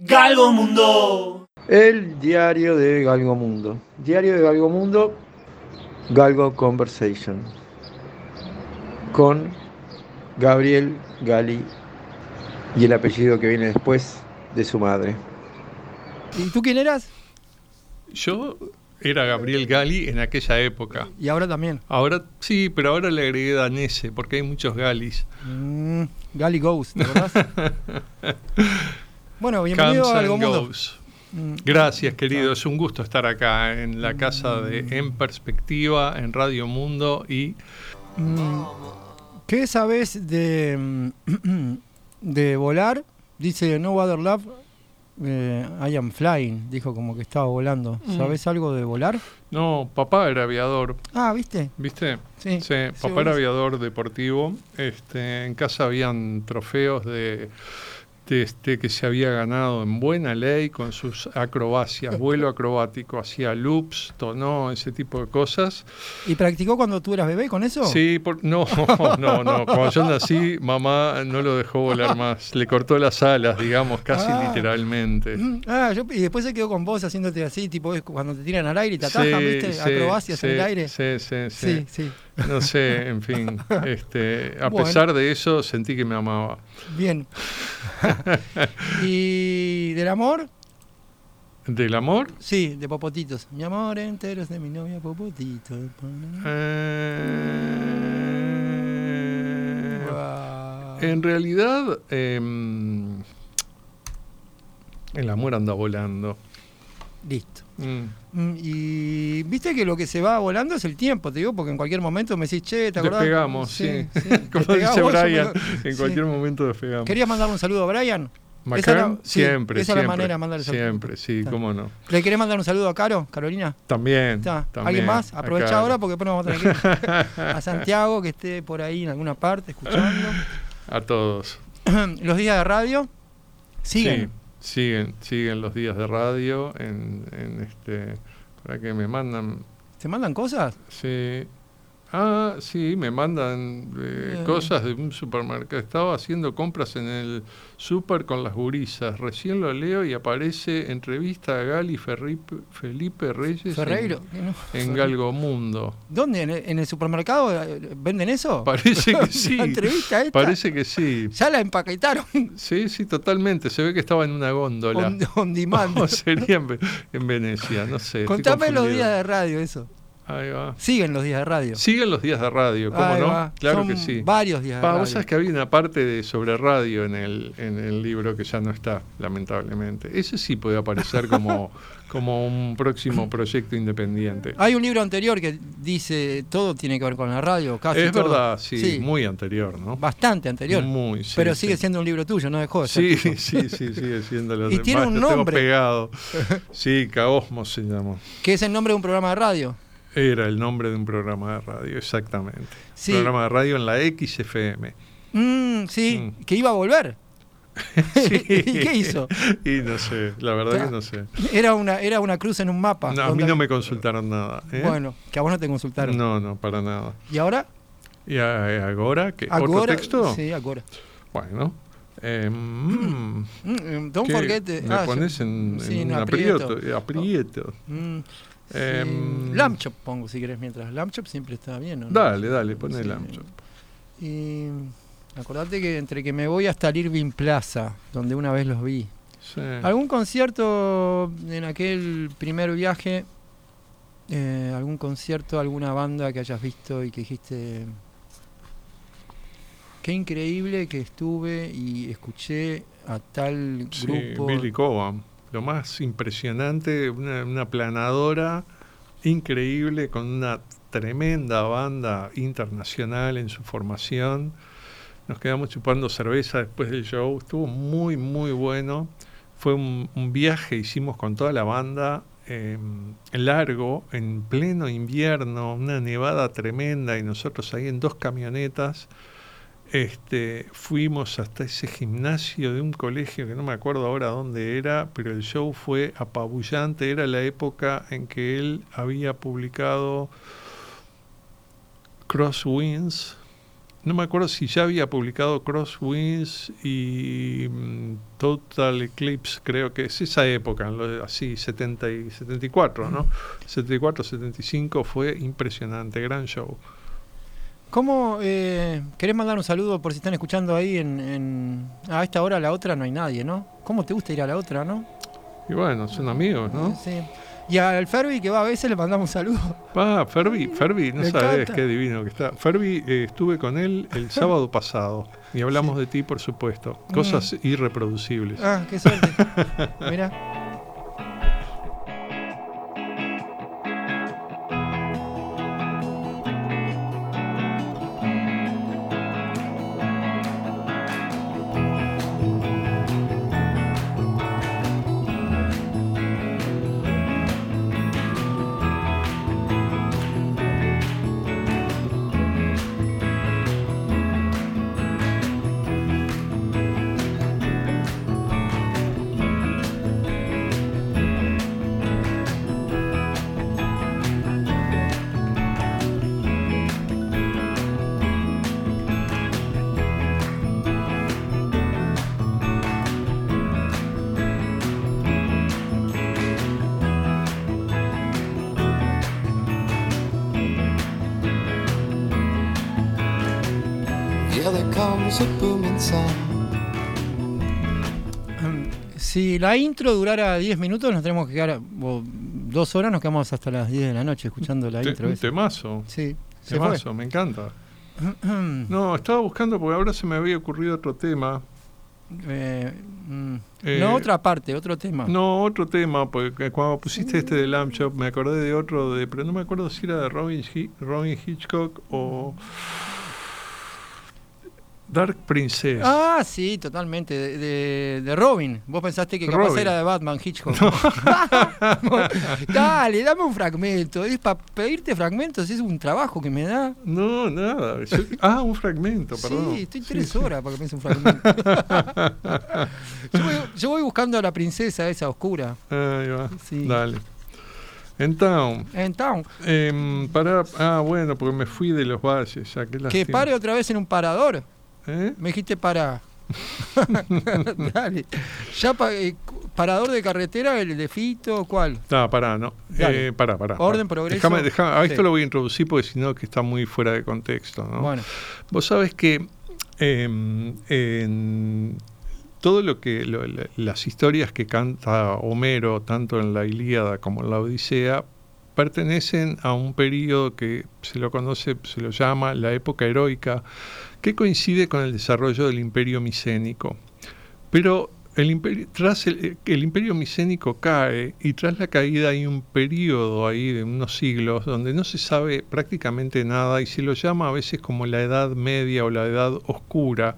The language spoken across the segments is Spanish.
Galgo Mundo. El diario de Galgo Mundo. Diario de Galgo Mundo, Galgo Conversation. Con Gabriel Gali y el apellido que viene después de su madre. ¿Y tú quién eras? Yo era Gabriel Gali en aquella época. Y ahora también. Ahora sí, pero ahora le agregué danese porque hay muchos Galis. Mm, Gali Ghost, ¿te acordás? bueno, bienvenido Comes a Algo Mundo. Gracias, querido. Es un gusto estar acá en la casa de En Perspectiva, en Radio Mundo y mm, ¿Qué sabes de, mm, de volar? Dice No Other Love. eh, I am flying, dijo como que estaba volando. Mm. ¿Sabes algo de volar? no, papá era aviador, Ah, ¿viste? ¿viste? Sí. Sí, papá era aviador deportivo. Este, en casa habían trofeos de este que se había ganado en buena ley con sus acrobacias, vuelo acrobático, hacía loops, tonó, ese tipo de cosas. ¿Y practicó cuando tú eras bebé con eso? Sí, por- no, no, no. Cuando yo nací, mamá no lo dejó volar más. Le cortó las alas, digamos, casi Ah. literalmente. Mm, Ah, yo, y después se quedó con vos haciéndote así, tipo cuando te tiran al aire y te atajan, Sí, ¿viste? sí, Acrobacias en el aire. Sí, sí, sí. sí, sí. No sé, en fin. Este, a Bueno. pesar de eso, sentí que me amaba. Bien. ¿Y del amor? ¿Del amor? Sí, de Popotitos. Mi amor entero es de mi novia Popotito. Eh, Guau. en realidad, em, el amor anda volando. Listo. Mm. Mm, Y viste que lo que se va volando es el tiempo, te digo, porque en cualquier momento me decís, che, ¿te acordás? Despegamos, sí. Como despegamos, dice me- Brian, en sí. cualquier momento despegamos. ¿Querías mandar un saludo a Brian? Esa era- sí, siempre, esa es la siempre, manera de mandar el saludo. Siempre, sí, Está. cómo no. ¿Le querés mandar un saludo a Caro, Carolina? También, Está. también, ¿Alguien más? Aprovecha ahora porque después nos vamos a tener que ir a Santiago, que esté por ahí en alguna parte escuchando. A todos. Los días de radio siguen. Siguen, siguen los días de radio en, en este para que me mandan ¿Te mandan cosas? sí ah sí me mandan eh, cosas de un supermercado estaba haciendo compras en el super con las gurisas recién lo leo y aparece entrevista a Gali Felipe Reyes en, en Ferreiro. Galgo Mundo ¿Dónde? ¿En el, en el supermercado eh, venden eso? parece que sí ¿La entrevista esta? parece que sí Ya la empaquetaron sí sí totalmente se ve que estaba en una góndola on, on demand. ¿Cómo sería en, Ve- en Venecia? No sé. Contame los días de radio, eso. Ahí va. Siguen los días de radio. Siguen los días de radio, ¿cómo Ahí no? va. Claro Son que sí. Varios días de radio. vos sabés que había una parte de sobre radio en el, en el libro que ya no está, lamentablemente. Ese sí puede aparecer como, como un próximo proyecto independiente. Hay un libro anterior que dice todo tiene que ver con la radio, casi es todo. verdad, sí, muy anterior, ¿no? Bastante anterior. Muy, sí, pero sí. sigue siendo un libro tuyo, no dejó de ser Sí, sí, sí, sigue siendo lo Y tiene un lo tengo nombre. pegado. Sí, Caosmos se llamó. Que es el nombre de un programa de radio. Era el nombre de un programa de radio, exactamente. Sí. Programa de radio en la XFM. Mm, sí, Mm. que iba a volver. Sí. ¿Y qué hizo? Y no sé, la verdad que no sé. Era una, era una cruz en un mapa. No, a mí no me consultaron nada. ¿eh? Bueno, que a vos no te consultaron. No, no, para nada. ¿Y ahora? ¿Y ahora? ¿Qué? ¿Otro texto? Sí, ahora. Bueno. eh, mm, Mm, don't ¿qué? forget. the- Me ah, pones en, sí, en un aprieto. aprieto. aprieto. Mm, sí. Em, Lamb chop pongo si querés mientras. Lamb chop siempre está bien, ¿o no? Dale, dale, pon Sí. el ancho. Y acordate que entre que me voy hasta el Irving Plaza, donde una vez los vi. Sí. ¿Algún concierto en aquel primer viaje? eh, ¿Algún concierto, alguna banda que hayas visto y que dijiste... Qué increíble que estuve y escuché a tal Sí, grupo. Billy Cobham. Lo más impresionante, una, planadora increíble con una tremenda banda internacional en su formación. Nos quedamos chupando cerveza después del show. Estuvo muy, muy bueno. Fue un, un viaje, hicimos con toda la banda, eh, largo, en pleno invierno, una nevada tremenda y nosotros ahí en dos camionetas. Este, fuimos hasta ese gimnasio de un colegio que no me acuerdo ahora dónde era, pero el show fue apabullante. Era la época en que él había publicado Crosswinds no me acuerdo si ya había publicado Crosswinds y mm, Total Eclipse, creo que es esa época, así, 70 y 74, ¿no? 74, 75, fue impresionante, gran show. ¿Cómo eh, querés mandar un saludo por si están escuchando ahí en, a esta hora la otra no hay nadie, ¿no? ¿Cómo te gusta ir a la otra, no? Y bueno, son amigos, ¿no? Sí. Y al Ferbi que va a veces le mandamos un saludo. Ah, Ferbi, Ferbi, no sabes qué divino que está. Ferbi, eh, estuve con él el sábado pasado y hablamos de ti, por supuesto. Cosas mm. irreproducibles. Ah, qué suerte. Mira. Si la intro durara 10 minutos, nos tenemos que quedar, dos horas, nos quedamos hasta las 10 de la noche escuchando la intro. Un temazo. Sí. Temazo, me encanta. no, estaba buscando porque ahora se me había ocurrido otro tema. Eh, mm, eh, no, otra parte, otro tema. No, otro tema, porque cuando pusiste este de Lamb Shop me acordé de otro, de, pero no me acuerdo si era de Robin, Robin Hitchcock o... Dark Princess. Ah, sí, totalmente. De, Robin. Vos pensaste que capaz era de Batman Hitchcock. Dale, dame un fragmento. Es para pedirte fragmentos, es un trabajo que me da. No, nada. ah, un fragmento, perdón. Sí, estoy tres horas para que me un fragmento. yo, voy, buscando a la princesa esa oscura. Ahí va. Dale. En Town. En Town. Em, para, ah, bueno, porque me fui de los valles. Ya, que pare otra vez en un parador. ¿Eh? Me dijiste para. Dale. Ya eh, parador de carretera, el de Fito, ¿cuál? No, pará, no. Eh, pará, pará. Orden, progreso. a esto lo voy a introducir porque si no que está muy fuera de contexto. ¿no? Bueno. Vos sabés que em, en todo lo que las historias que canta Homero, tanto en la Ilíada como en la Odisea, pertenecen a un periodo que se lo conoce, se lo llama la época heroica que coincide con el desarrollo del imperio micénico. Pero el imperio, tras el, el, imperio micénico cae y tras la caída hay un periodo ahí de unos siglos donde no se sabe prácticamente nada y se lo llama a veces como la Edad Media o la Edad Oscura,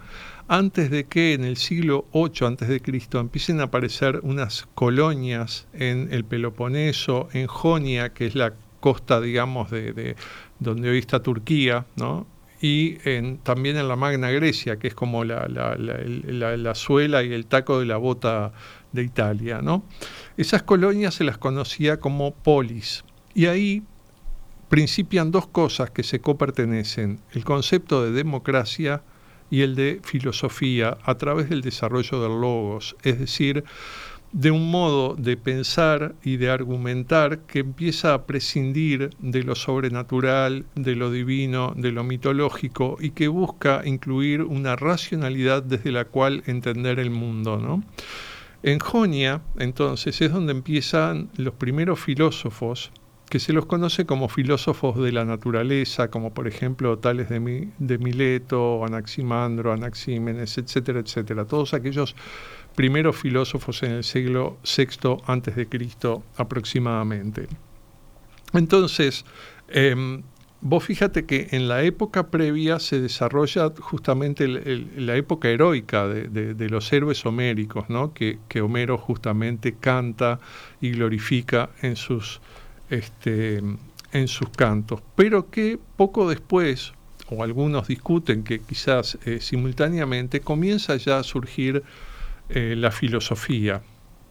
antes de que en el siglo VIII antes de Cristo empiecen a aparecer unas colonias en el Peloponeso, en Jonia, que es la costa, digamos, de donde hoy está Turquía, ¿no? Y también en la Magna Grecia, que es como la, la, suela y el taco de la bota de Italia. ¿no? Esas colonias se las conocía como polis. Y ahí principian dos cosas que se copertenecen, el concepto de democracia y el de filosofía a través del desarrollo del logos, es decir, de un modo de pensar y de argumentar que empieza a prescindir de lo sobrenatural, de lo divino, de lo mitológico y que busca incluir una racionalidad desde la cual entender el mundo. ¿no? En Jonia, entonces, es donde empiezan los primeros filósofos que se los conoce como filósofos de la naturaleza, como por ejemplo tales de, de Mileto, Anaximandro, Anaxímenes, etcétera, etcétera. Todos aquellos primeros filósofos en el siglo VI antes de Cristo aproximadamente. Entonces, em, vos fíjate que en la época previa se desarrolla justamente la época heroica de, los héroes homéricos, ¿no? que, Homero justamente canta y glorifica en sus, este, en sus cantos, pero que poco después, o algunos discuten que quizás eh, simultáneamente, comienza ya a surgir eh, la filosofía.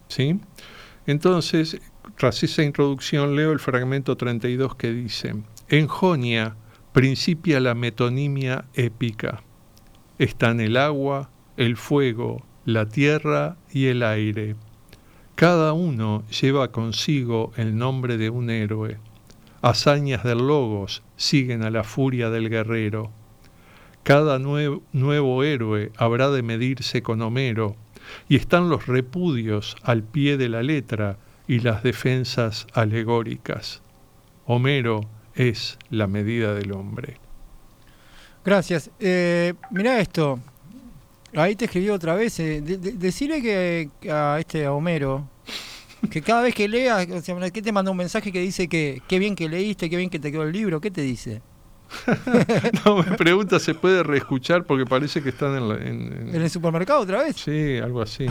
¿sí? Entonces, tras esa introducción, leo el fragmento 32 que dice, en Jonia, principia la metonimia épica. Están el agua, el fuego, la tierra y el aire. Cada uno lleva consigo el nombre de un héroe. Hazañas del Logos siguen a la furia del guerrero. Cada nuevo héroe habrá de medirse con Homero, y están los repudios al pie de la letra y las defensas alegóricas. Homero es la medida del hombre. Gracias. Eh, mira esto. Ahí te escribí otra vez. Eh, decirle que a este Homero que cada vez que leas, ¿qué te manda un mensaje que dice que qué bien que leíste, qué bien que te quedó el libro? ¿Qué te dice? no, me pregunta, ¿se puede reescuchar? Porque parece que están en, en, el supermercado otra vez? Sí, algo así.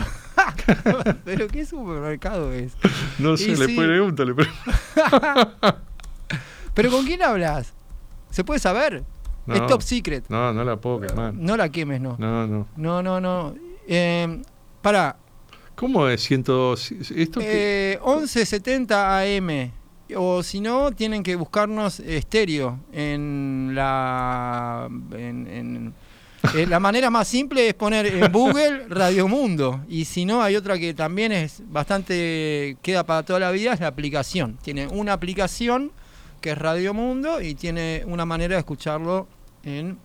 ¿Pero qué supermercado es? No sé, le pregunto, le pregunto. ¿Pero con quién hablas? ¿Se puede saber? es top secret. No, no la puedo quemar. No la quemes, no. No, no. No, no, no. Eh, para. ¿Cómo es? Ciento, esto eh, 1170 AM o si no, tienen que buscarnos estéreo en la. En, eh, la manera más simple es poner en Google Radio Mundo. Y si no, hay otra que también es bastante. queda para toda la vida, es la aplicación. Tiene una aplicación que es Radio Mundo y tiene una manera de escucharlo en.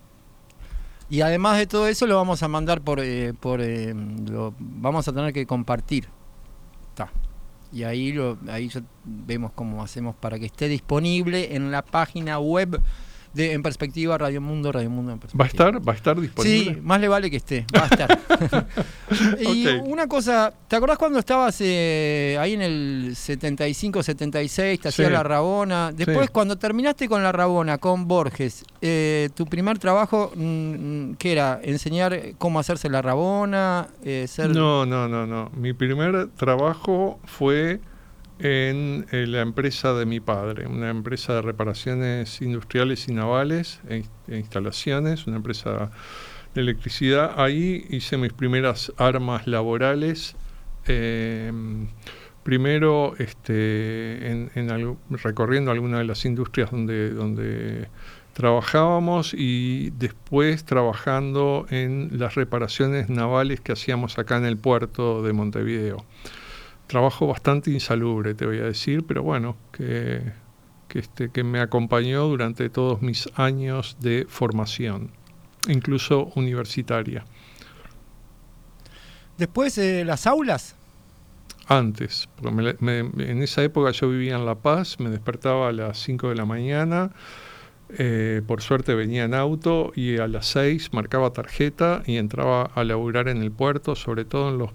Y además de todo eso, lo vamos a mandar por. Eh, por eh, lo vamos a tener que compartir. Y ahí, lo, ahí vemos cómo hacemos para que esté disponible en la página web de En Perspectiva, Radio Mundo, Radio Mundo en Perspectiva. ¿Va a estar? ¿Va a estar disponible? Sí, más le vale que esté, va a estar. y una cosa, ¿te acordás cuando estabas eh, ahí en el 75, 76, te hacías la Rabona? Después, cuando terminaste con la Rabona, con Borges, eh, tu primer trabajo, mm, mm, ¿qué era? ¿Enseñar cómo hacerse la Rabona? Eh, no, no, no, no. Mi primer trabajo fue en, la empresa de mi padre, una empresa de reparaciones industriales y navales e, e, instalaciones, una empresa de electricidad. Ahí hice mis primeras armas laborales. Em, primero este, en, recorriendo algunas de las industrias donde, donde trabajábamos y después trabajando en las reparaciones navales que hacíamos acá en el puerto de Montevideo trabajo bastante insalubre, te voy a decir, pero bueno, que, este, que me acompañó durante todos mis años de formación, incluso universitaria. Después, de las aulas. Antes, porque en esa época yo vivía en La Paz, me despertaba a las 5 de la mañana, eh, por suerte venía en auto y a las 6 marcaba tarjeta y entraba a laburar en el puerto, sobre todo en los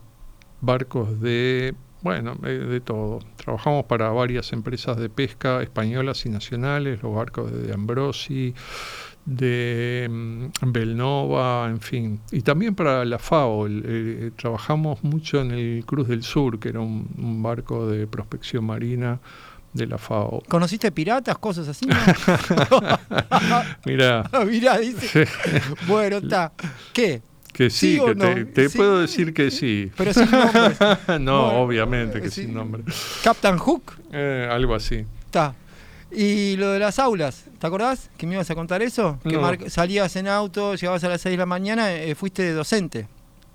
barcos de bueno, eh, de todo. Trabajamos para varias empresas de pesca españolas y nacionales, los barcos de Ambrosi, de mm, Belnova, en fin. Y también para la FAO. Eh, trabajamos mucho en el Cruz del Sur, que era un, barco de prospección marina de la FAO. ¿Conociste piratas, cosas así? Mira. Mirá, dice. bueno, está. ¿Qué? Que sí, que te, puedo decir que sí. Pero sin nombre. no, obviamente que sin nombre. Captain Hook. Eh, algo así. Está. Y lo de las aulas, ¿te acordás que me ibas a contar eso? Que salías en auto, llegabas a las 6 de la mañana, eh, fuiste docente.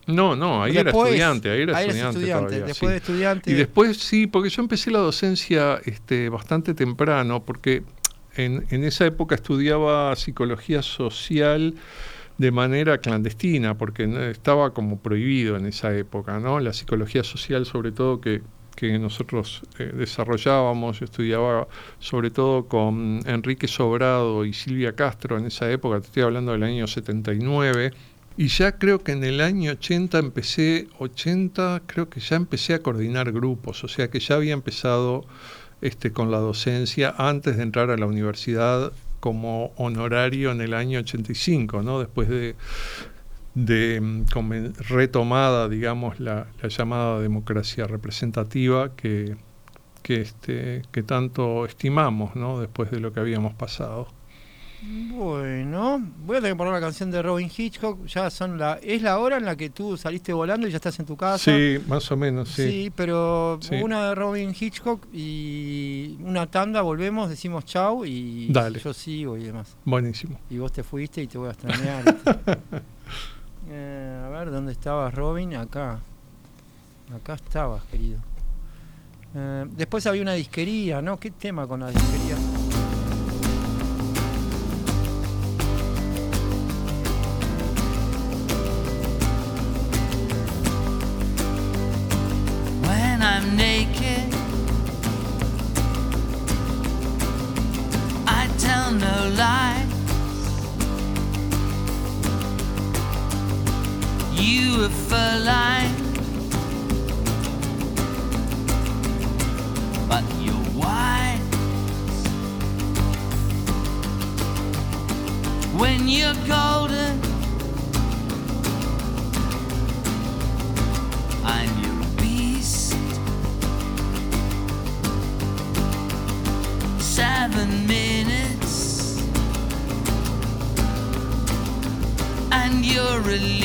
No, no, ahí era estudiante, ahí era estudiante, después de estudiante. Y después sí, porque yo empecé la docencia este, bastante temprano, porque en, en esa época estudiaba psicología social de manera clandestina, porque estaba como prohibido en esa época, ¿no? La psicología social, sobre todo, que, que nosotros eh, desarrollábamos, yo estudiaba sobre todo con Enrique Sobrado y Silvia Castro en esa época, te estoy hablando del año 79, y ya creo que en el año 80 empecé, 80, creo que ya empecé a coordinar grupos, o sea que ya había empezado este, con la docencia antes de entrar a la universidad como honorario en el año 85, ¿no? después de, mm, retomada, digamos, la, llamada democracia representativa que, que, este, que tanto estimamos ¿no? después de lo que habíamos pasado. Bueno, voy a tener que poner la canción de Robin Hitchcock. Ya son la, es la hora en la que tú saliste volando y ya estás en tu casa. Sí, más o menos, sí. Sí, pero Sí. una de Robin Hitchcock y una tanda, volvemos, decimos chau y Dale. yo sigo y demás. Buenísimo. Y vos te fuiste y te voy a extrañar. Eh, a ver, ¿dónde estabas, Robin? Acá. Acá estabas, querido. Eh, después había una disquería, ¿no? ¿Qué tema con la disquería? relief.